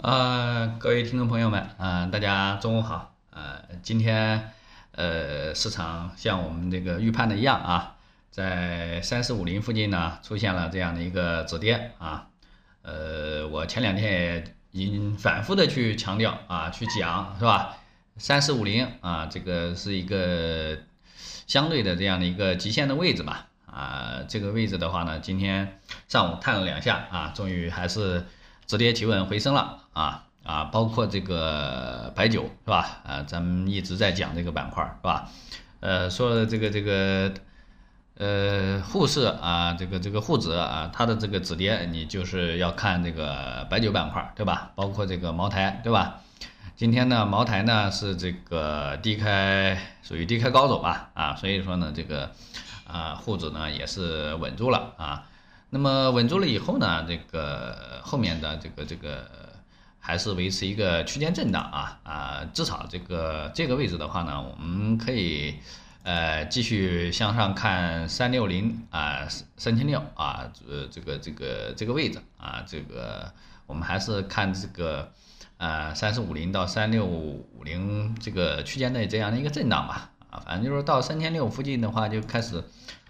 呃，各位听众朋友们，啊、大家中午好。呃，今天呃，市场像我们这个预判的一样啊，在三四五零附近呢出现了这样的一个止跌啊。呃，我前两天也已经反复的去强调啊，去讲是吧？三四五零啊，这个是一个相对的这样的一个极限的位置吧。啊，这个位置的话呢，今天上午探了两下啊，终于还是止跌企稳回升了啊啊，包括这个白酒是吧？啊，咱们一直在讲这个板块是吧？呃，说这个这个呃沪市啊，这个这个沪指啊，它的这个止跌，你就是要看这个白酒板块对吧？包括这个茅台对吧？今天呢，茅台呢是这个低开，属于低开高走吧啊，所以说呢，这个啊沪指呢也是稳住了啊。那么稳住了以后呢，这个后面的这个这个还是维持一个区间震荡啊啊，至少这个这个位置的话呢，我们可以呃继续向上看三六零啊三千六啊呃这个这个这个位置啊，这个我们还是看这个呃三四五零到三六五零这个区间内这样的一个震荡吧啊，反正就是到三千六附近的话就开始。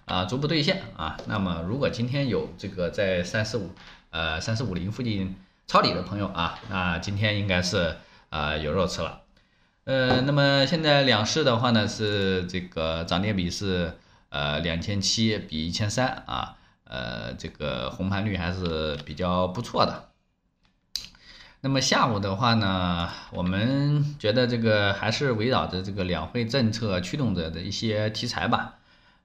啊，逐步兑现啊。那么，如果今天有这个在三四五呃三四五零附近抄底的朋友啊，那今天应该是啊有肉吃了。呃，那么现在两市的话呢是这个涨跌比是呃两千七比一千三啊，呃这个红盘率还是比较不错的。那么下午的话呢，我们觉得这个还是围绕着这个两会政策驱动着的一些题材吧。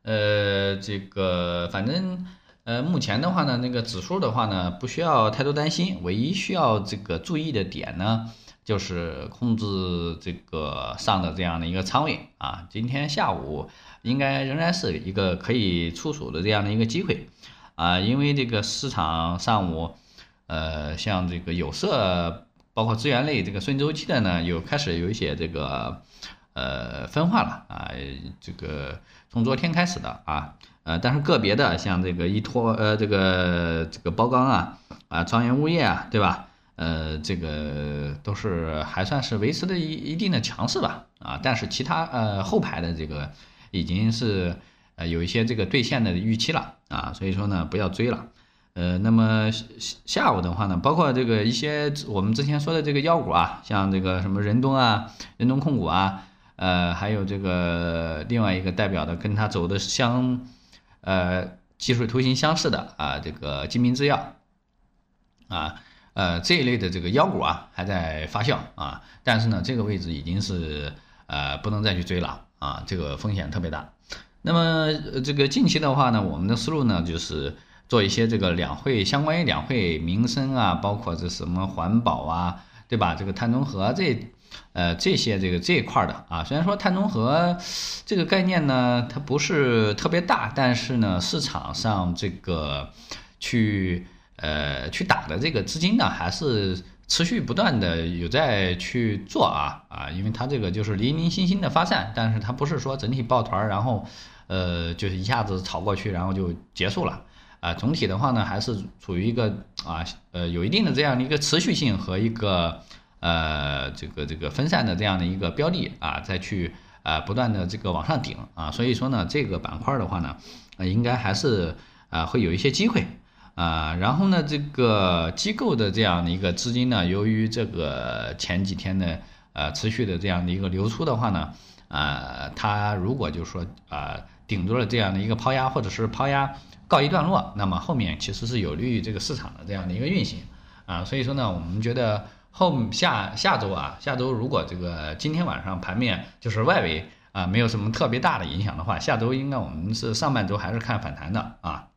呃，这个反正呃，目前的话呢，那个指数的话呢，不需要太多担心，唯一需要这个注意的点呢，就是控制这个上的这样的一个仓位啊。今天下午应该仍然是一个可以出手的这样的一个机会啊，因为这个市场上午呃，像这个有色，包括资源类这个顺周期的呢，有开始有一些这个。呃，分化了啊，这个从昨天开始的啊，呃，但是个别的像这个依托，呃，这个这个包钢啊，啊，朝阳物业啊，对吧？呃，这个都是还算是维持的一一定的强势吧，啊，但是其他呃后排的这个已经是呃有一些这个兑现的预期了啊，所以说呢不要追了，呃，那么下午的话呢，包括这个一些我们之前说的这个妖股啊，像这个什么仁东啊、仁东控股啊。呃，还有这个另外一个代表的，跟它走的相，呃，技术图形相似的啊，这个金明制药，啊，呃，这一类的这个妖股啊，还在发酵啊，但是呢，这个位置已经是呃不能再去追了啊，这个风险特别大。那么这个近期的话呢，我们的思路呢，就是做一些这个两会相关于两会民生啊，包括这什么环保啊，对吧？这个碳中和这。呃，这些这个这一块的啊，虽然说碳中和这个概念呢，它不是特别大，但是呢，市场上这个去呃去打的这个资金呢，还是持续不断的有在去做啊啊，因为它这个就是零零星星的发散，但是它不是说整体抱团儿，然后呃就是一下子炒过去，然后就结束了啊。总体的话呢，还是处于一个啊呃有一定的这样的一个持续性和一个。呃，这个这个分散的这样的一个标的啊，再去啊不断的这个往上顶啊，所以说呢，这个板块的话呢，应该还是啊会有一些机会啊。然后呢，这个机构的这样的一个资金呢，由于这个前几天的呃持续的这样的一个流出的话呢，啊，它如果就是说啊顶住了这样的一个抛压，或者是抛压告一段落，那么后面其实是有利于这个市场的这样的一个运行啊。所以说呢，我们觉得。后下下周啊，下周如果这个今天晚上盘面就是外围啊没有什么特别大的影响的话，下周应该我们是上半周还是看反弹的啊，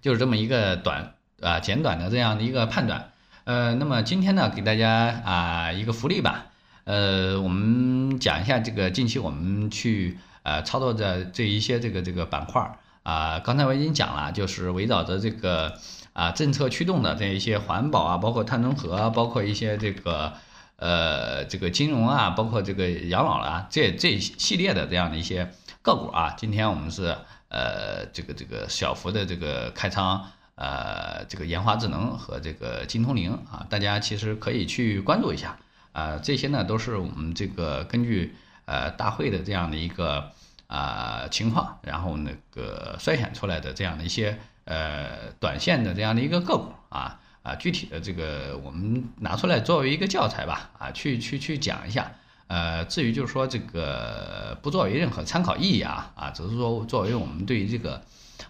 就是这么一个短啊简短的这样的一个判断。呃，那么今天呢给大家啊一个福利吧，呃，我们讲一下这个近期我们去呃操作的这一些这个这个板块啊，刚才我已经讲了，就是围绕着这个。啊，政策驱动的这一些环保啊，包括碳中和，包括一些这个呃这个金融啊，包括这个养老啊，这这系列的这样的一些个股啊，今天我们是呃这个这个小幅的这个开仓呃这个研华智能和这个金通灵啊，大家其实可以去关注一下啊，这些呢都是我们这个根据呃大会的这样的一个啊情况，然后那个筛选出来的这样的一些呃短线的这样的一个个股啊。啊，具体的这个我们拿出来作为一个教材吧，啊，去去去讲一下。呃，至于就是说这个不作为任何参考意义啊，啊，只是说作为我们对于这个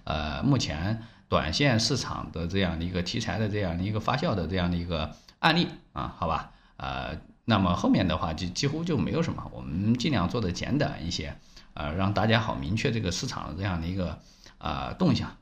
呃目前短线市场的这样的一个题材的这样的一个发酵的这样的一个案例啊，好吧？呃，那么后面的话就几乎就没有什么，我们尽量做的简短一些，呃，让大家好明确这个市场的这样的一个啊动向。